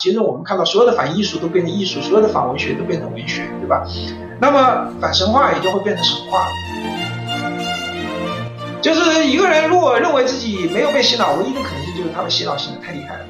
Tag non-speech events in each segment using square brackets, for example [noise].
其实我们看到所有的反艺术都变成艺术，所有的反文学都变成文学，对吧？那么反神话也就会变成神话。就是一个人如果认为自己没有被洗脑，唯一的可能性就是他的洗脑洗的太厉害了。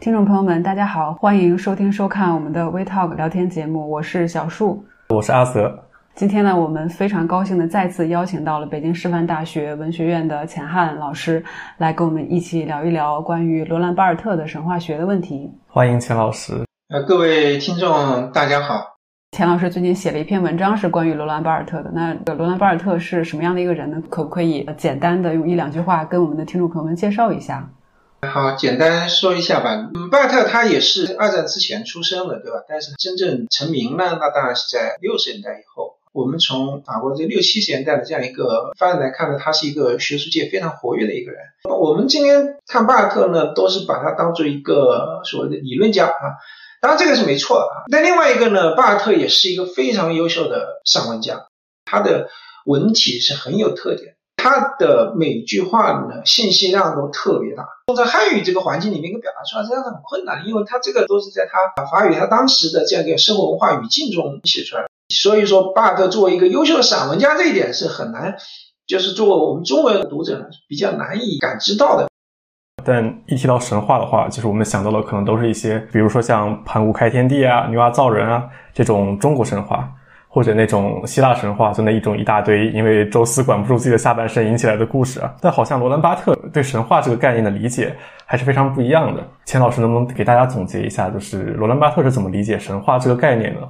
听众朋友们，大家好，欢迎收听收看我们的微 Talk 聊天节目，我是小树，我是阿泽。今天呢，我们非常高兴的再次邀请到了北京师范大学文学院的钱汉老师，来跟我们一起聊一聊关于罗兰巴尔特的神话学的问题。欢迎钱老师。呃，各位听众，大家好。钱老师最近写了一篇文章，是关于罗兰巴尔特的。那罗兰巴尔特是什么样的一个人呢？可不可以简单的用一两句话跟我们的听众朋友们介绍一下？好，简单说一下吧。巴尔特他也是二战之前出生的，对吧？但是真正成名呢，那当然是在六十年代以后。我们从法国这六七十年代的这样一个发展来看呢，他是一个学术界非常活跃的一个人。我们今天看巴尔特呢，都是把他当做一个所谓的理论家啊，当然这个是没错的啊。那另外一个呢，巴尔特也是一个非常优秀的散文家，他的文体是很有特点，他的每句话呢信息量都特别大。用在汉语这个环境里面，一个表达出来实际上是很困难，因为他这个都是在他法语他当时的这样一个生活文化语境中写出来的。所以说，巴特作为一个优秀的散文家，这一点是很难，就是作为我们中文读者呢，比较难以感知到的。但一提到神话的话，就是我们想到的可能都是一些，比如说像盘古开天地啊、女娲造人啊这种中国神话，或者那种希腊神话，就那一种一大堆因为宙斯管不住自己的下半身引起来的故事啊。但好像罗兰巴特对神话这个概念的理解还是非常不一样的。钱老师能不能给大家总结一下，就是罗兰巴特是怎么理解神话这个概念的？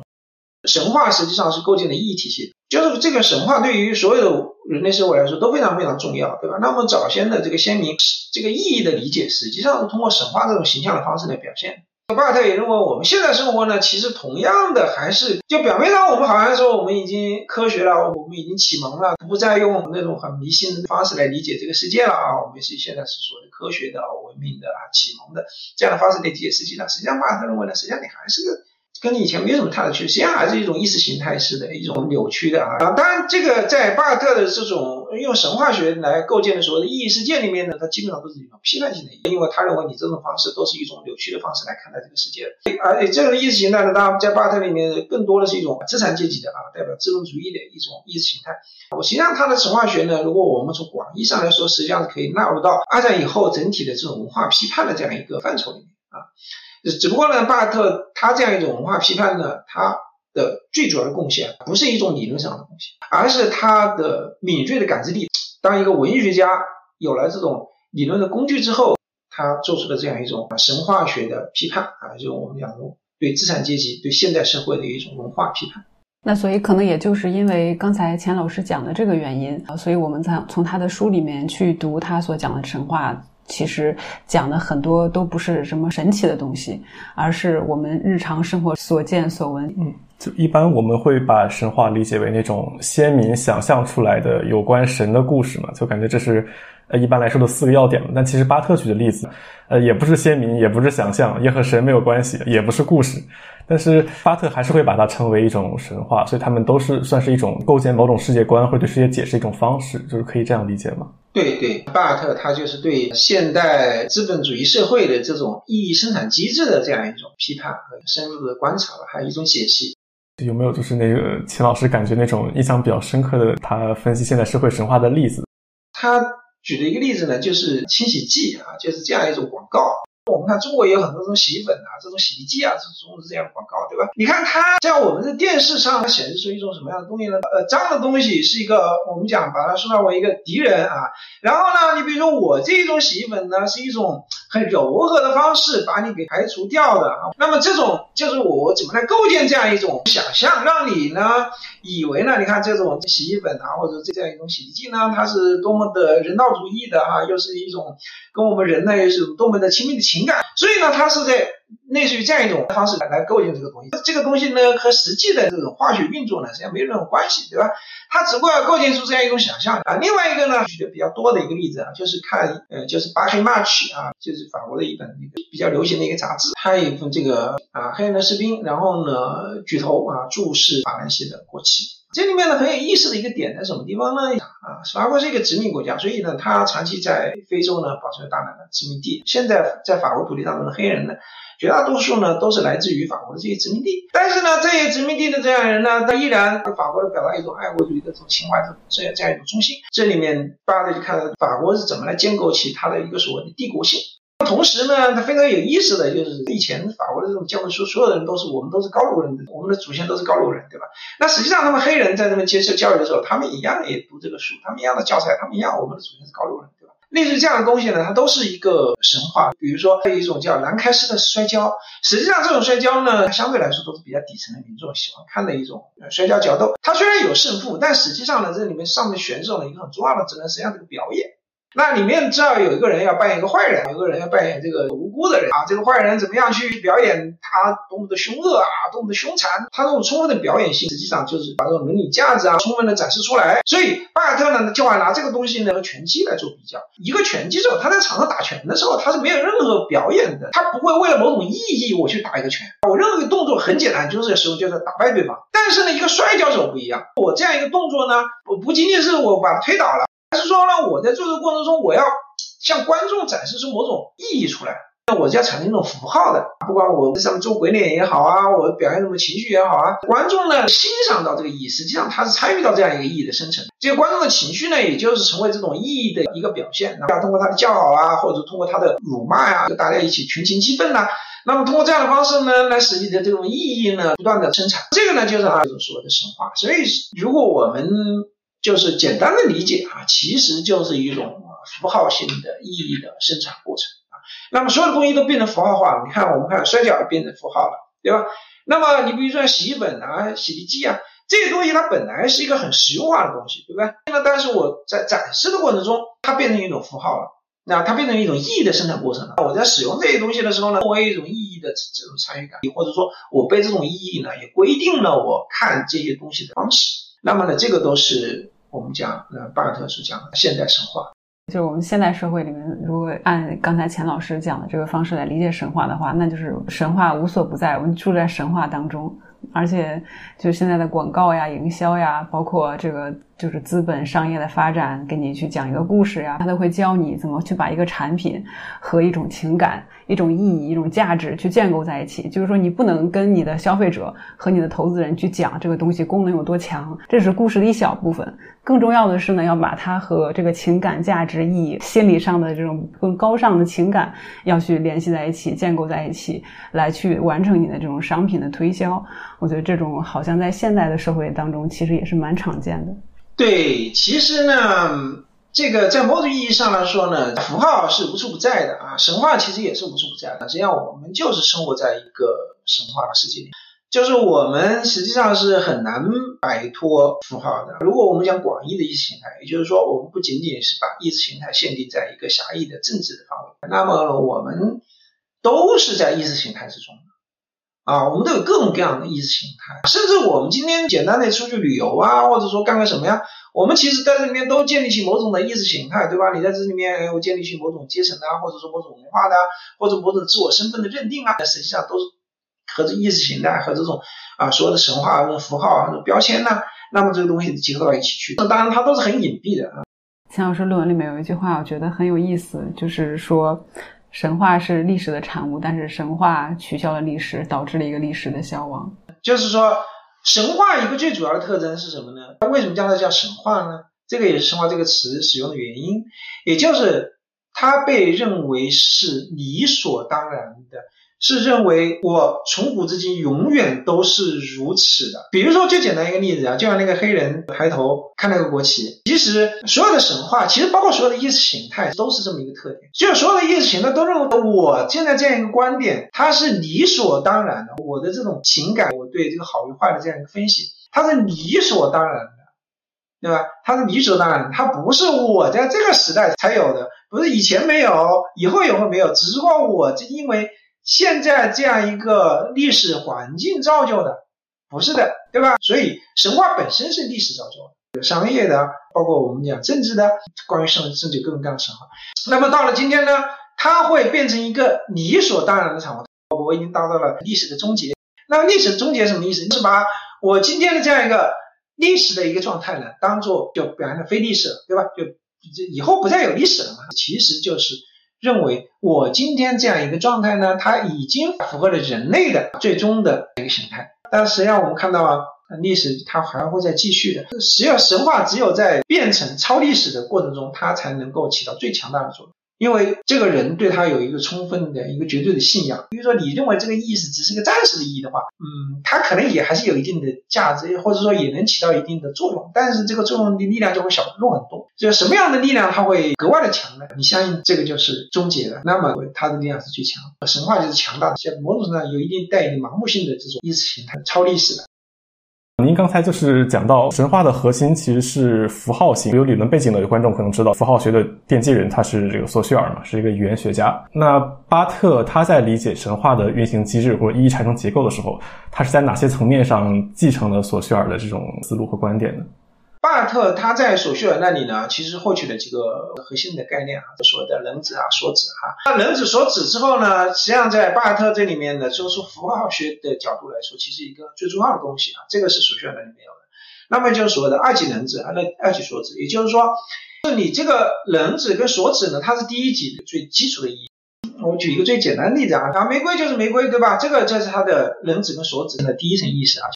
神话实际上是构建的意义体系，就是这个神话对于所有的人类社会来说都非常非常重要，对吧？那么早先的这个先民这个意义的理解，实际上是通过神话这种形象的方式来表现。巴尔特也认为，我们现在生活呢，其实同样的还是就表面上我们好像说我们已经科学了，我们已经启蒙了，不再用那种很迷信的方式来理解这个世界了啊，我们是现在是所谓的科学的、文明的啊、启蒙的这样的方式来理解世界了。实际上，巴尔特认为呢，实际上你还是。跟以前没有什么太大区别，实际上还是一种意识形态式的一种扭曲的啊！当然，这个在巴尔特的这种用神话学来构建的所谓的意义世界里面呢，它基本上都是一种批判性的，因为他认为你这种方式都是一种扭曲的方式来看待这个世界。而且这种意识形态呢，当然在巴特里面更多的是一种资产阶级的啊，代表资本主义的一种意识形态。我实际上他的神话学呢，如果我们从广义上来说，实际上是可以纳入到二战以后整体的这种文化批判的这样一个范畴里面啊。只不过呢，巴尔特他这样一种文化批判呢，他的最主要的贡献不是一种理论上的贡献，而是他的敏锐的感知力。当一个文学家有了这种理论的工具之后，他做出了这样一种神话学的批判啊，就是我们讲的对资产阶级、对现代社会的一种文化批判。那所以可能也就是因为刚才钱老师讲的这个原因啊，所以我们才从他的书里面去读他所讲的神话。其实讲的很多都不是什么神奇的东西，而是我们日常生活所见所闻。嗯，就一般我们会把神话理解为那种先民想象出来的有关神的故事嘛，就感觉这是呃一般来说的四个要点嘛。但其实巴特举的例子，呃，也不是先民，也不是想象，也和神没有关系，也不是故事。但是巴特还是会把它称为一种神话，所以他们都是算是一种构建某种世界观或者对世界解释一种方式，就是可以这样理解吗？对对，巴尔特他就是对现代资本主义社会的这种意义生产机制的这样一种批判和深入的观察吧，还有一种解析。有没有就是那个秦老师感觉那种印象比较深刻的他分析现代社会神话的例子？他举的一个例子呢，就是清洗剂啊，就是这样一种广告。我们看中国也有很多这种洗衣粉啊，这种洗涤剂啊，这种这样的广告，对吧？你看它在我们的电视上，它显示出一种什么样的东西呢？呃，脏的东西是一个我们讲把它塑造为一个敌人啊。然后呢，你比如说我这一种洗衣粉呢，是一种很柔和的方式把你给排除掉的啊。那么这种就是我怎么来构建这样一种想象，让你呢以为呢？你看这种洗衣粉啊，或者这样一种洗涤剂呢，它是多么的人道主义的啊，又是一种跟我们人类是多么的亲密的情。情感，所以呢，它是在类似于这样一种方式来来构建这个东西。这个东西呢，和实际的这种化学运作呢，实际上没有任何关系，对吧？它只不过要构建出这样一种想象啊。另外一个呢，举的比较多的一个例子啊，就是看呃，就是《巴黑马曲》啊，就是法国的一本一个比较流行的一个杂志，它有一份这个啊黑人的士兵，然后呢举头啊注视法兰西的国旗。这里面呢很有意思的一个点在什么地方呢？啊，法国是一个殖民国家，所以呢，它长期在非洲呢保持了大量的殖民地。现在在法国土地上的黑人呢，绝大多数呢都是来自于法国的这些殖民地。但是呢，这些殖民地的这样人呢，他依然法国人表达一种爱国主义的这种情怀，这样这样一种中心。这里面大家就看到法国是怎么来建构起它的一个所谓的帝国性。同时呢，它非常有意思的就是，以前法国的这种教科书，所有的人都是我们都是高卢人，我们的祖先都是高卢人，对吧？那实际上他们黑人在那边接受教育的时候，他们一样也读这个书，他们一样的教材，他们一样，我们的祖先是高卢人，对吧？类似这样的东西呢，它都是一个神话。比如说，还有一种叫兰开斯的摔跤，实际上这种摔跤呢，相对来说都是比较底层的民众喜欢看的一种摔跤角斗。它虽然有胜负，但实际上呢，这里面上面选手的一个很重要的职能，实际上这个表演。那里面知道有一个人要扮演一个坏人，有一个人要扮演这个无辜的人啊。这个坏人怎么样去表演他多么的凶恶啊，多么的凶残？他这种充分的表演性，实际上就是把这种伦理价值啊充分的展示出来。所以巴尔特呢，就爱拿这个东西呢和拳击来做比较。一个拳击手他在场上打拳的时候，他是没有任何表演的，他不会为了某种意义我去打一个拳。我任何一个动作很简单，就是时候就是打败对方。但是呢，一个摔跤手不一样，我这样一个动作呢，我不仅仅是我把他推倒了。说呢，我在做的过程中，我要向观众展示出某种意义出来，那我就要产生一种符号的。不管我在上面做鬼脸也好啊，我表现什么情绪也好啊，观众呢欣赏到这个意义，实际上他是参与到这样一个意义的生成。这个观众的情绪呢，也就是成为这种意义的一个表现。那通过他的叫好啊，或者通过他的辱骂呀，大家一起群情激愤呐。那么通过这样的方式呢，来使你的这种意义呢不断的生产。这个呢就是啊，所谓的神话。所以如果我们就是简单的理解啊，其实就是一种符号性的意义的生产过程啊。那么所有的东西都变成符号化了，你看我们看摔跤也变成符号了，对吧？那么你比如说洗衣粉啊、洗涤剂啊这些东西，它本来是一个很实用化的东西，对不对？那但是我在展示的过程中，它变成一种符号了，那它变成一种意义的生产过程了。我在使用这些东西的时候呢，我有一种意义的这种参与感，或者说我被这种意义呢也规定了我看这些东西的方式。那么呢，这个都是。我们讲，呃，巴尔特是讲现代神话，就是我们现代社会里面，如果按刚才钱老师讲的这个方式来理解神话的话，那就是神话无所不在，我们住在神话当中，而且就现在的广告呀、营销呀，包括这个。就是资本商业的发展，给你去讲一个故事呀，他都会教你怎么去把一个产品和一种情感、一种意义、一种价值去建构在一起。就是说，你不能跟你的消费者和你的投资人去讲这个东西功能有多强，这是故事的一小部分。更重要的是呢，要把它和这个情感、价值、意义、心理上的这种更高尚的情感要去联系在一起、建构在一起，来去完成你的这种商品的推销。我觉得这种好像在现代的社会当中，其实也是蛮常见的。对，其实呢，这个在某种意义上来说呢，符号是无处不在的啊，神话其实也是无处不在的。实际上，我们就是生活在一个神话的世界里，就是我们实际上是很难摆脱符号的。如果我们讲广义的意识形态，也就是说，我们不仅仅是把意识形态限定在一个狭义的政治的范围，那么我们都是在意识形态之中。啊，我们都有各种各样的意识形态，甚至我们今天简单的出去旅游啊，或者说干个什么呀，我们其实在这里面都建立起某种的意识形态，对吧？你在这里面，我建立起某种阶层啊，或者说某种文化的，或者某种自我身份的认定啊，实际上都是和这意识形态和这种啊所有的神话、符号啊、标签呢，那么这个东西结合到一起去。那当然，它都是很隐蔽的啊。钱老师论文里面有一句话，我觉得很有意思，就是说。神话是历史的产物，但是神话取消了历史，导致了一个历史的消亡。就是说，神话一个最主要的特征是什么呢？为什么叫它叫神话呢？这个也是神话这个词使用的原因，也就是它被认为是理所当然的。是认为我从古至今永远都是如此的。比如说，最简单一个例子啊，就像那个黑人抬头看那个国旗。其实所有的神话，其实包括所有的意识形态，都是这么一个特点。就所有的意识形态都认为，我现在这样一个观点，它是理所当然的。我的这种情感，我对这个好与坏的这样一个分析，它是理所当然的，对吧？它是理所当然，它不是我在这个时代才有的，不是以前没有，以后也会没有，只是说我这因为。现在这样一个历史环境造就的，不是的，对吧？所以神话本身是历史造就的，有商业的，包括我们讲政治的，关于圣甚至各种各样的神话。那么到了今天呢，它会变成一个理所当然的产物。我已经达到了历史的终结。那历史终结什么意思？就是把我今天的这样一个历史的一个状态呢，当做就表现的非历史了，对吧？就以后不再有历史了嘛，其实就是认为我今天这样一个状态呢，它已经符合了人类的最终的一个形态。但实际上我们看到啊，历史它还会再继续的。实际上神话只有在变成超历史的过程中，它才能够起到最强大的作用。因为这个人对他有一个充分的一个绝对的信仰，比如说你认为这个意思只是个暂时的意义的话，嗯，他可能也还是有一定的价值，或者说也能起到一定的作用，但是这个作用的力量就会小弱很多。就什么样的力量它会格外的强呢？你相信这个就是终结了，那么它的力量是最强。神话就是强大的，像某种程度上有一定带一定盲目性的这种意识形态超历史的。您刚才就是讲到神话的核心其实是符号性，有理论背景的观众可能知道，符号学的奠基人他是这个索绪尔嘛，是一个语言学家。那巴特他在理解神话的运行机制或者意义产生结构的时候，他是在哪些层面上继承了索绪尔的这种思路和观点呢？巴尔特他在索绪尔那里呢，其实获取了几个核心的概念啊，所谓的能指啊、所指哈。那能指、所指之后呢，实际上在巴尔特这里面呢，就是符号学的角度来说，其实一个最重要的东西啊，这个是索绪尔那里没有的。那么就是所谓的二级能指啊，那二级所指，也就是说，是你这个能指跟所指呢，它是第一级最基础的意义。我举一个最简单的例子啊，啊，玫瑰就是玫瑰，对吧？这个就是它的能指跟所指的第一层意思啊。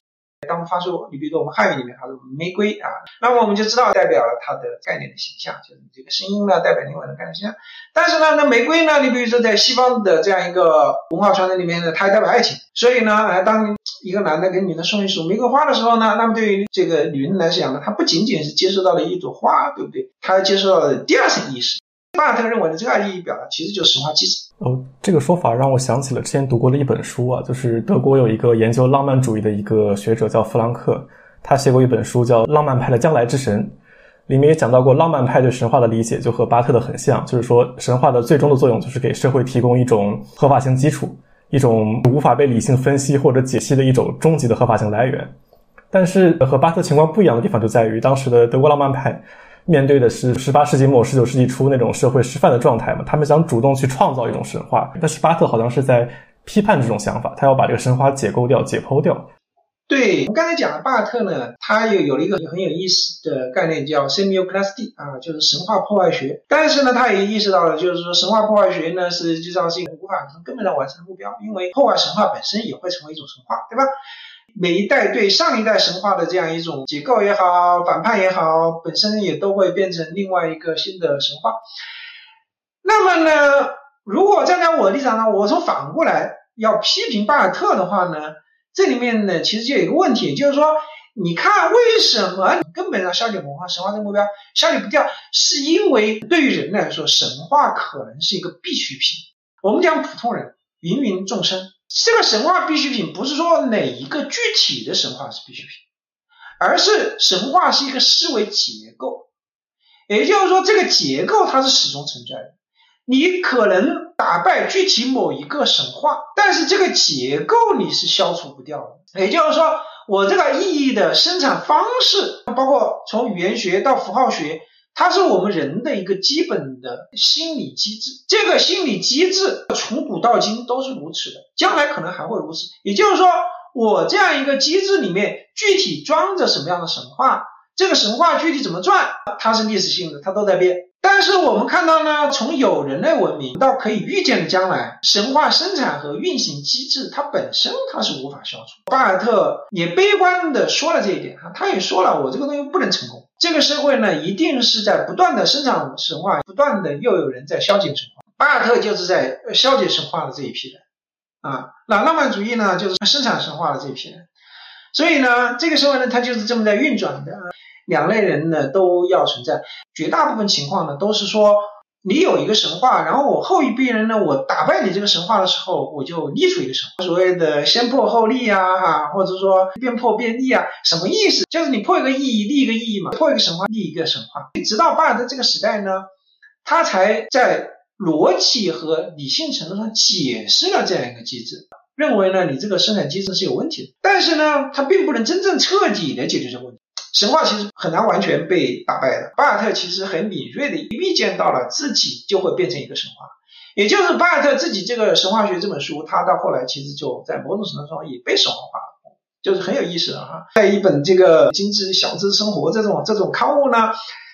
当发出，你比如说我们汉语里面它是玫瑰啊，那么我们就知道代表了它的概念的形象，就是这个声音呢代表另外的概念形象。但是呢，那玫瑰呢，你比如说在西方的这样一个文化传统里面呢，它也代表爱情。所以呢，当一个男的给女的送一束玫瑰花的时候呢，那么对于这个女人来讲呢，她不仅仅是接受到了一朵花，对不对？她还接受到了第二层意识。巴特认为的这个意义表达其实就是神话机制。哦，这个说法让我想起了之前读过的一本书啊，就是德国有一个研究浪漫主义的一个学者叫弗兰克，他写过一本书叫《浪漫派的将来之神》，里面也讲到过浪漫派对神话的理解就和巴特的很像，就是说神话的最终的作用就是给社会提供一种合法性基础，一种无法被理性分析或者解析的一种终极的合法性来源。但是和巴特情况不一样的地方就在于，当时的德国浪漫派。面对的是十八世纪末、十九世纪初那种社会失范的状态嘛？他们想主动去创造一种神话，但是巴特好像是在批判这种想法，他要把这个神话解构掉、解剖掉。对我刚才讲的巴特呢，他又有了一个很有意思的概念叫 s e m i o c l a s t i 啊，就是神话破坏学。但是呢，他也意识到了，就是说神话破坏学呢，实际上是一个无法从根本上完成的目标，因为破坏神话本身也会成为一种神话，对吧？每一代对上一代神话的这样一种结构也好，反叛也好，本身也都会变成另外一个新的神话。那么呢，如果站在我的立场上，我从反过来要批评巴尔特的话呢，这里面呢其实就有一个问题，就是说，你看为什么根本上消解文化神话这个目标消解不掉，是因为对于人来说，神话可能是一个必需品。我们讲普通人，芸芸众生。这个神话必需品不是说哪一个具体的神话是必需品，而是神话是一个思维结构，也就是说这个结构它是始终存在的。你可能打败具体某一个神话，但是这个结构你是消除不掉的。也就是说，我这个意义的生产方式，包括从语言学到符号学。它是我们人的一个基本的心理机制，这个心理机制从古到今都是如此的，将来可能还会如此。也就是说，我这样一个机制里面具体装着什么样的神话，这个神话具体怎么转，它是历史性的，它都在变。但是我们看到呢，从有人类文明到可以预见的将来，神话生产和运行机制它本身它是无法消除。巴尔特也悲观的说了这一点啊，他也说了，我这个东西不能成功。这个社会呢，一定是在不断的生产神话，不断的又有人在消解神话。巴尔特就是在消解神话的这一批人啊，那浪漫主义呢，就是生产神话的这一批人。所以呢，这个社会呢，它就是这么在运转的。两类人呢都要存在，绝大部分情况呢都是说，你有一个神话，然后我后一批人呢，我打败你这个神话的时候，我就立出一个神话，所谓的先破后立啊，哈，或者说变破变立啊，什么意思？就是你破一个意义，立一个意义嘛，破一个神话，立一个神话。直到巴尔的这个时代呢，他才在逻辑和理性程度上解释了这样一个机制，认为呢，你这个生产机制是有问题的，但是呢，它并不能真正彻底的解决这个问题。神话其实很难完全被打败的。巴尔特其实很敏锐的预见到了自己就会变成一个神话，也就是巴尔特自己这个神话学这本书，他到后来其实就在某种程度上也被神话化了。就是很有意思的哈。在一本这个《精致小资生活》这种这种刊物呢，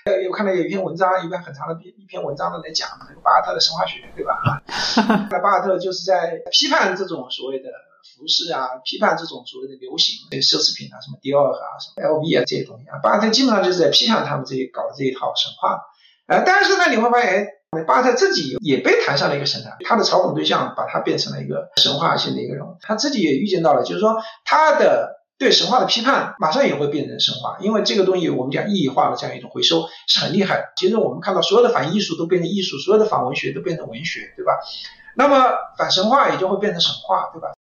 呃，有看到有一篇文章，一篇很长的一篇文章呢来讲这个巴尔特的神话学，对吧？那 [laughs] 巴尔特就是在批判这种所谓的服饰啊，批判这种所谓的流行这奢侈品啊，什么迪奥啊，什么 LV 啊这些东西啊。巴尔特基本上就是在批判他们这些搞的这一套神话。呃，但是呢，你会发现，哎，巴尔特自己也被抬上了一个神坛，他的嘲讽对象把他变成了一个神话性的一个人物，他自己也预见到了，就是说他的对神话的批判马上也会变成神话，因为这个东西我们讲意义化的这样一种回收是很厉害的。其实我们看到所有的反艺术都变成艺术，所有的反文学都变成文学，对吧？那么反神话也就会变成神话，对吧？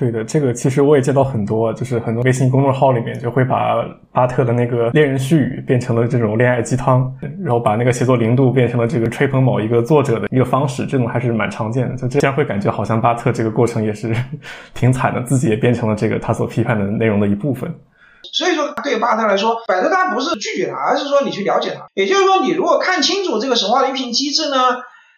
对的，这个其实我也见到很多，就是很多微信公众号里面就会把巴特的那个恋人絮语变成了这种恋爱鸡汤，然后把那个写作零度变成了这个吹捧某一个作者的一个方式，这种还是蛮常见的。就这样会感觉好像巴特这个过程也是 [laughs] 挺惨的，自己也变成了这个他所批判的内容的一部分。所以说，对巴特来说，摆脱他不是拒绝他，而是说你去了解他。也就是说，你如果看清楚这个神话的运行机制呢，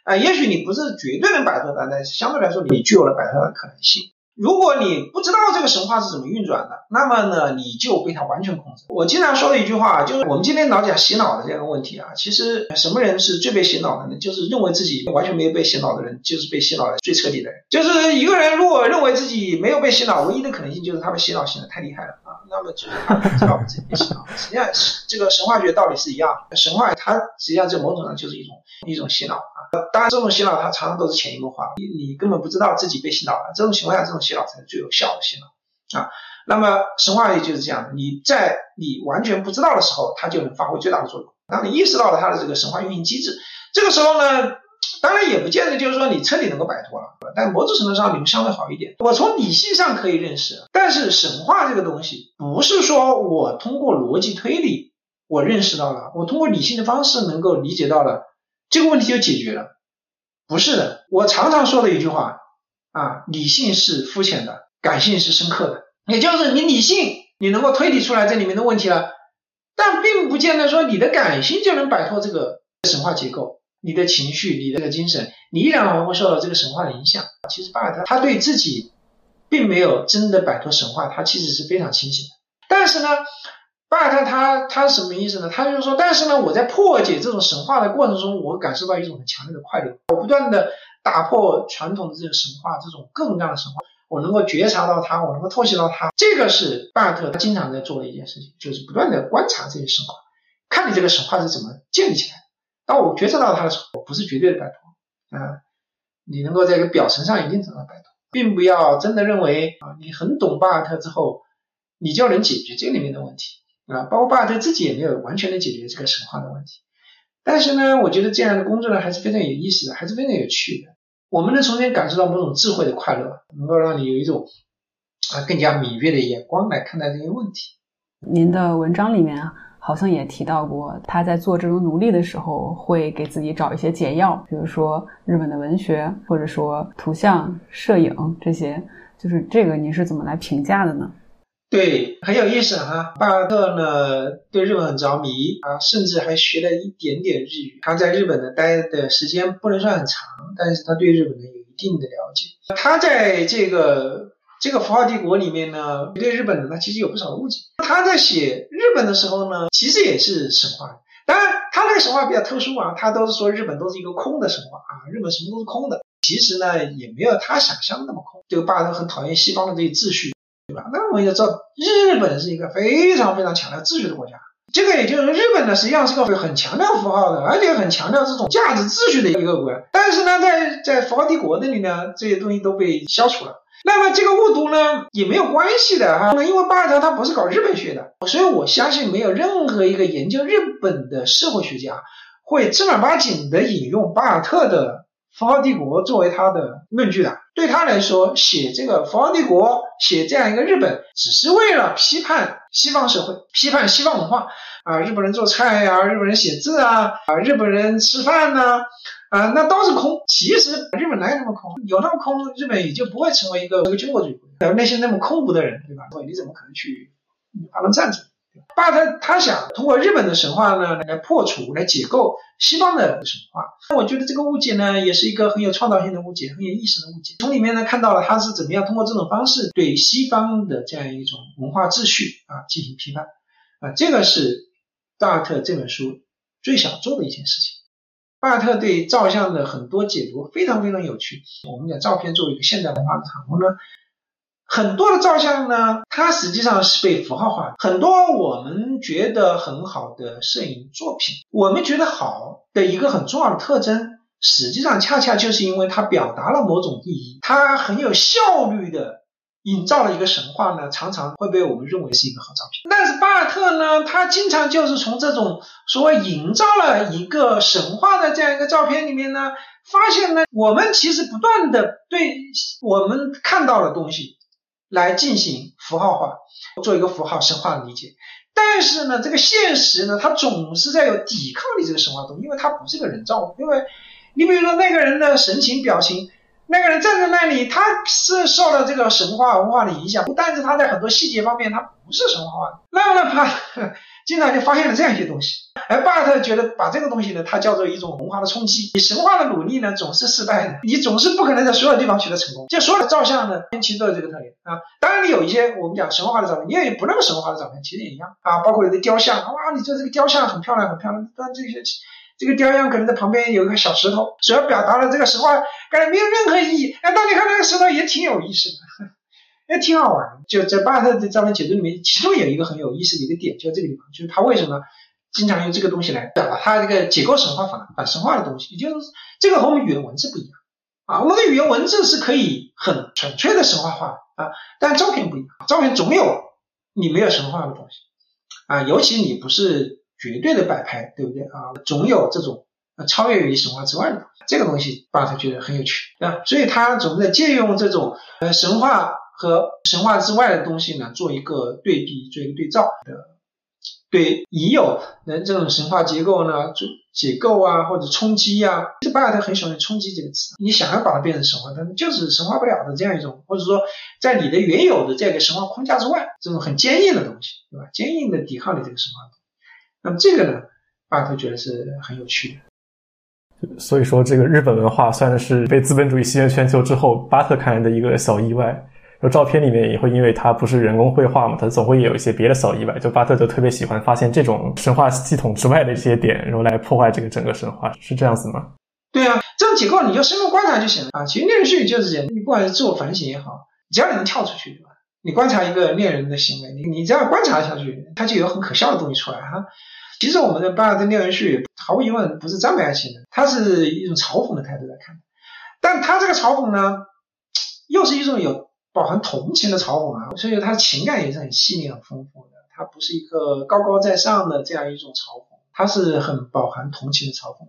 啊，也许你不是绝对能摆脱他，但是相对来说，你具有了摆脱的可能性。如果你不知道这个神话是怎么运转的，那么呢，你就被它完全控制。我经常说的一句话就是，我们今天老讲洗脑的这样的问题啊，其实什么人是最被洗脑的呢？就是认为自己完全没有被洗脑的人，就是被洗脑的最彻底的人。就是一个人如果认为自己没有被洗脑，唯一的可能性就是他被洗脑洗的太厉害了，那么就是他不知道自己被洗脑。实际上，这个神话学道理是一样的，神话它实际上在某种上就是一种一种洗脑啊。当然，这种洗脑它常常都是潜移默化，你你根本不知道自己被洗脑了。这种情况下，这种洗脑才是最有效的洗脑啊。那么神话也就是这样，你在你完全不知道的时候，它就能发挥最大的作用。当你意识到了它的这个神话运行机制，这个时候呢，当然也不见得就是说你彻底能够摆脱了，但某种程度上你们相对好一点。我从理性上可以认识，但是神话这个东西不是说我通过逻辑推理我认识到了，我通过理性的方式能够理解到了。这个问题就解决了？不是的，我常常说的一句话啊，理性是肤浅的，感性是深刻的。也就是你理性，你能够推理出来这里面的问题了，但并不见得说你的感性就能摆脱这个神话结构。你的情绪，你的精神，你依然会受到这个神话的影响。其实巴尔特他对自己并没有真的摆脱神话，他其实是非常清醒的。但是呢？巴尔特他他什么意思呢？他就是说，但是呢，我在破解这种神话的过程中，我感受到一种很强烈的快乐。我不断的打破传统的这个神话，这种各种各样的神话，我能够觉察到它，我能够透析到它。这个是巴尔特他经常在做的一件事情，就是不断的观察这些神话，看你这个神话是怎么建立起来的。当我觉察到它的时候，我不是绝对的摆脱啊，你能够在一个表层上一定程度摆脱，并不要真的认为啊，你很懂巴尔特之后，你就能解决这里面的问题。啊，包括巴尔特自己也没有完全的解决这个神话的问题，但是呢，我觉得这样的工作呢还是非常有意思的，还是非常有趣的。我们能从中感受到某种智慧的快乐，能够让你有一种啊更加敏锐的眼光来看待这些问题。您的文章里面啊，好像也提到过，他在做这种努力的时候，会给自己找一些解药，比如说日本的文学，或者说图像、摄影这些，就是这个你是怎么来评价的呢？对，很有意思哈。巴尔特呢对日本很着迷啊，甚至还学了一点点日语。他在日本呢待的时间不能算很长，但是他对日本呢有一定的了解。他在这个这个符号帝国里面呢，对日本人呢其实有不少误解。他在写日本的时候呢，其实也是神话。当然，他那个神话比较特殊啊，他都是说日本都是一个空的神话啊，日本什么都是空的。其实呢，也没有他想象那么空。这个巴人很讨厌西方的这些秩序。对吧？那我们要知道，日本是一个非常非常强调秩序的国家。这个也就是日本呢，实际上是个很强调符号的，而且很强调这种价值秩序的一个国家。但是呢，在在符号帝国那里呢，这些东西都被消除了。那么这个误读呢，也没有关系的哈。那因为巴尔特他不是搞日本学的，所以我相信没有任何一个研究日本的社会学家会正儿八经的引用巴尔特的。符号帝国作为他的论据的，对他来说，写这个符号帝国，写这样一个日本，只是为了批判西方社会，批判西方文化啊，日本人做菜呀，日本人写字啊，啊，日本人吃饭呢，啊，啊那都是空。其实日本哪有那么空？有那么空，日本也就不会成为一个一个军国主义国家。那些那么空无的人，对吧？你怎么可能去发动战争？巴特他想通过日本的神话呢来破除、来解构西方的神话。那我觉得这个误解呢，也是一个很有创造性的误解，很有意思的误解。从里面呢看到了他是怎么样通过这种方式对西方的这样一种文化秩序啊进行批判啊，这个是巴特这本书最想做的一件事情。巴特对照相的很多解读非常非常有趣。我们讲照片作为一个现代文化的产物呢。很多的照相呢，它实际上是被符号化的。很多我们觉得很好的摄影作品，我们觉得好的一个很重要的特征，实际上恰恰就是因为它表达了某种意义，它很有效率的营造了一个神话呢，常常会被我们认为是一个好照片。但是巴尔特呢，他经常就是从这种所谓营造了一个神话的这样一个照片里面呢，发现呢，我们其实不断的对我们看到的东西。来进行符号化，做一个符号神话的理解。但是呢，这个现实呢，它总是在有抵抗力这个神话中，因为它不是个人造物。因为，你比如说那个人的神情表情，那个人站在那里，他是受了这个神话文化的影响，但是他在很多细节方面，他不是神话化的。那么呢，他。[laughs] 经常就发现了这样一些东西，而巴尔特觉得把这个东西呢，它叫做一种文化的冲击。你神话的努力呢，总是失败的，你总是不可能在所有地方取得成功。就所有的照相呢，其实都有这个特点啊。当然，你有一些我们讲神话的照片，你也有不那么神话的照片，其实也一样啊。包括有的雕像，哇，你这这个雕像很漂亮，很漂亮，但这些这个雕像可能在旁边有一个小石头，主要表达了这个神话，感觉没有任何意义。哎，当你看那个石头也挺有意思的。[laughs] 也挺好玩，就在巴特的照片解读里面，其中有一个很有意思的一个点，就在这个地方，就是他为什么经常用这个东西来表达他这个解构神话反反神话的东西，也就是这个和我们语言文字不一样啊，我们的语言文字是可以很纯粹的神话化啊，但照片不一样，照片总有你没有神话的东西啊，尤其你不是绝对的摆拍，对不对啊？总有这种超越于神话之外的这个东西，巴特觉得很有趣啊，所以他总在借用这种呃神话。和神话之外的东西呢，做一个对比，做一个对照的，对已有的这种神话结构呢，就解构啊，或者冲击啊。其实巴尔特很喜欢“冲击”这个词，你想要把它变成神话，但是就是神话不了的这样一种，或者说在你的原有的这个神话框架之外，这种很坚硬的东西，对吧？坚硬的抵抗你这个神话。那么这个呢，巴特觉得是很有趣的。所以说，这个日本文化算是被资本主义席卷全球之后，巴特看来的一个小意外。就照片里面也会，因为它不是人工绘画嘛，它总会有一些别的小意外。就巴特就特别喜欢发现这种神话系统之外的一些点，然后来破坏这个整个神话，是这样子吗？对啊，这种结构你就深入观察就行了啊。其实恋人絮语就是这样，你不管是自我反省也好，只要你能跳出去，对吧？你观察一个恋人的行为，你你只要观察下去，他就有很可笑的东西出来哈。其实我们的巴特恋人序毫无疑问不是赞美爱情的，它是一种嘲讽的态度来看，但他这个嘲讽呢，又是一种有。饱含同情的嘲讽啊，所以他情感也是很细腻、很丰富的。他不是一个高高在上的这样一种嘲讽，他是很饱含同情的嘲讽，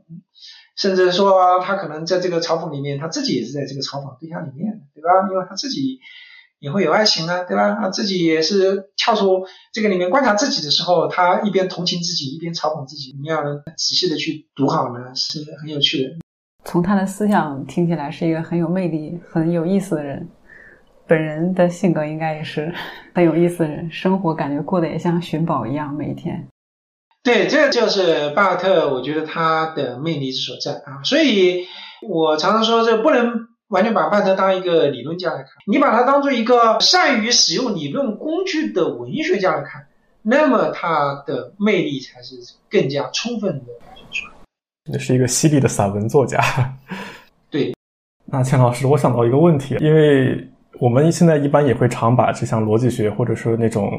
甚至说他可能在这个嘲讽里面，他自己也是在这个嘲讽对象里面，对吧？因为他自己也会有爱情啊，对吧？他自己也是跳出这个里面观察自己的时候，他一边同情自己，一边嘲讽自己。你要仔细的去读好呢，是很有趣的。从他的思想听起来，是一个很有魅力、很有意思的人。本人的性格应该也是很有意思的人，生活感觉过得也像寻宝一样，每一天。对，这就是巴尔特，我觉得他的魅力之所在啊。所以我常常说，这不能完全把巴尔特当一个理论家来看，你把他当做一个善于使用理论工具的文学家来看，那么他的魅力才是更加充分的表现出来。那是一个犀利的散文作家。对。那钱老师，我想到一个问题，因为。我们现在一般也会常把这项逻辑学或者说那种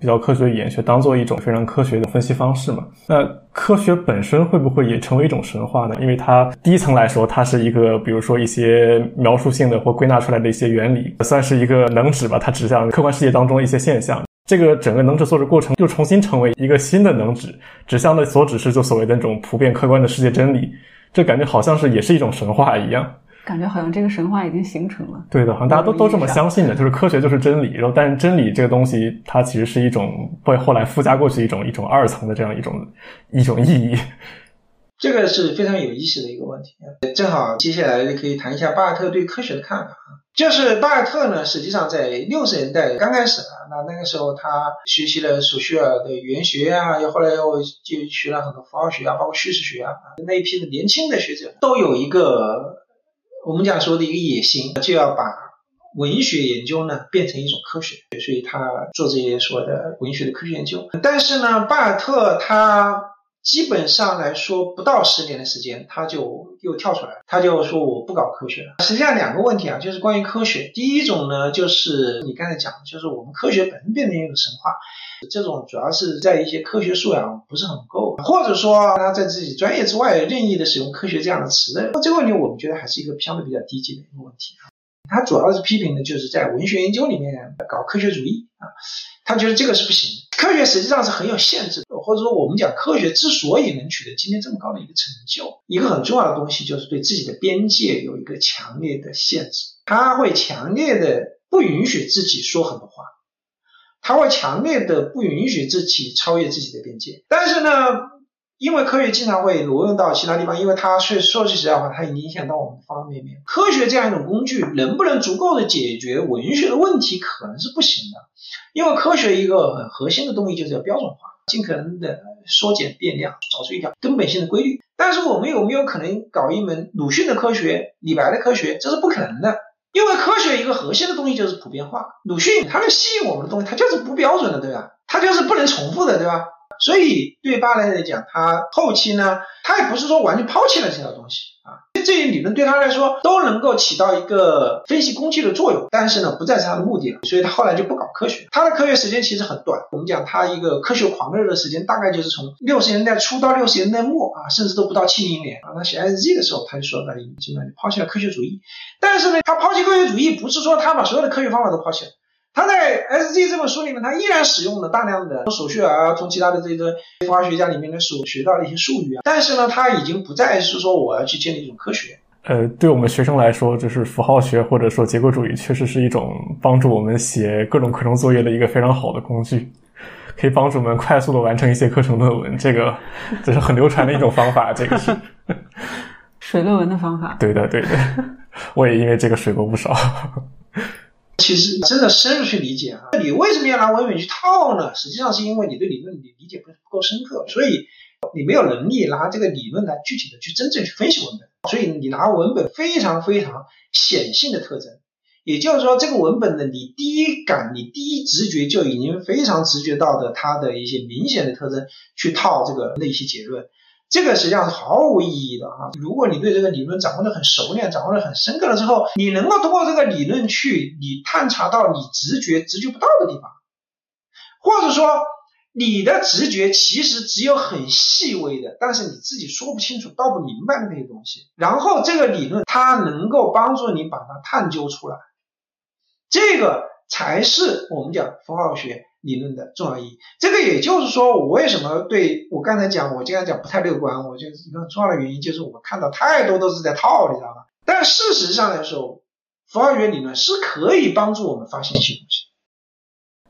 比较科学语言学当做一种非常科学的分析方式嘛？那科学本身会不会也成为一种神话呢？因为它第一层来说，它是一个比如说一些描述性的或归纳出来的一些原理，算是一个能指吧？它指向客观世界当中的一些现象。这个整个能指所指过程又重新成为一个新的能指，指向的所指是就所谓的那种普遍客观的世界真理。这感觉好像是也是一种神话一样。感觉好像这个神话已经形成了。对的，好像大家都都这么相信的，就是科学就是真理。然后，但是真理这个东西，它其实是一种被后来附加过去一种一种二层的这样一种一种意义。这个是非常有意思的一个问题。正好接下来可以谈一下巴尔特对科学的看法啊。就是巴尔特呢，实际上在六十年代刚开始啊，那那个时候他学习了索绪尔的语言学啊，又后来又就学了很多符号学啊，包括叙事学啊，那一批的年轻的学者都有一个我们讲说的一个野心，就要把文学研究呢变成一种科学，所以他做这些所谓的文学的科学研究。但是呢，巴尔特他。基本上来说，不到十年的时间，他就又跳出来了他就说我不搞科学了。实际上两个问题啊，就是关于科学。第一种呢，就是你刚才讲的，就是我们科学本身变成一种神话，这种主要是在一些科学素养不是很够，或者说他在自己专业之外任意的使用科学这样的词。那这个问题我们觉得还是一个相对比较低级的一个问题啊。他主要是批评的就是在文学研究里面搞科学主义啊，他觉得这个是不行的。科学实际上是很有限制的。或者说，我们讲科学之所以能取得今天这么高的一个成就，一个很重要的东西就是对自己的边界有一个强烈的限制。他会强烈的不允许自己说很多话，他会强烈的不允许自己超越自己的边界。但是呢，因为科学经常会挪用到其他地方，因为它是说句实在话，它影响到我们方方面面。科学这样一种工具能不能足够的解决文学的问题，可能是不行的。因为科学一个很核心的东西就是要标准化。尽可能的缩减变量，找出一条根本性的规律。但是我们有没有可能搞一门鲁迅的科学、李白的科学？这是不可能的，因为科学一个核心的东西就是普遍化。鲁迅他能吸引我们的东西，它就是不标准的，对吧？它就是不能重复的，对吧？所以对巴莱来讲，他后期呢，他也不是说完全抛弃了这套东西这些理论对他来说都能够起到一个分析工具的作用，但是呢，不再是他的目的了。所以他后来就不搞科学。他的科学时间其实很短，我们讲他一个科学狂热的时间大概就是从六十年代初到六十年代末啊，甚至都不到七零年啊。他写 S Z 的时候，他就说，那基本上抛弃了科学主义。但是呢，他抛弃科学主义不是说他把所有的科学方法都抛弃了。他在 S G 这本书里面，他依然使用了大量的从索绪尔、从其他的这个符号学家里面的所学到的一些术语啊，但是呢，他已经不再是说我要去建立一种科学。呃，对我们学生来说，就是符号学或者说结构主义，确实是一种帮助我们写各种课程作业的一个非常好的工具，可以帮助我们快速的完成一些课程论文。这个这是很流传的一种方法，这个是水论文的方法。对的，对的，我也因为这个水过不少。其实真的深入去理解啊，你为什么要拿文本去套呢？实际上是因为你对理论理理解不不够深刻，所以你没有能力拿这个理论来具体的去真正去分析文本。所以你拿文本非常非常显性的特征，也就是说这个文本的你第一感、你第一直觉就已经非常直觉到的它的一些明显的特征去套这个那些结论。这个实际上是毫无意义的啊！如果你对这个理论掌握的很熟练、掌握的很深刻了之后，你能够通过这个理论去你探查到你直觉直觉不到的地方，或者说你的直觉其实只有很细微的，但是你自己说不清楚、道不明白的那些东西。然后这个理论它能够帮助你把它探究出来，这个才是我们讲符号学。理论的重要意义，这个也就是说，我为什么对我刚才讲，我经常讲不太乐观，我觉得一个很重要的原因就是我们看到太多都是在套，你知道吗？但事实上来说，符号学理论是可以帮助我们发现新东西。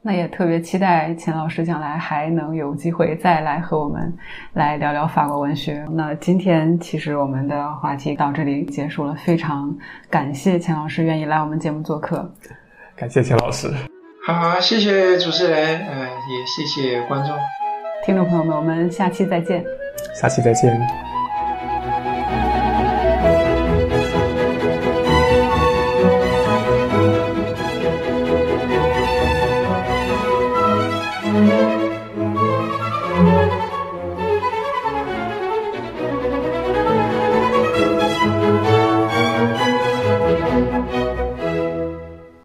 那也特别期待钱老师将来还能有机会再来和我们来聊聊法国文学。那今天其实我们的话题到这里结束了，非常感谢钱老师愿意来我们节目做客，感谢钱老师。好，谢谢主持人，呃，也谢谢观众、听众朋友们，我们下期再见。下期再见。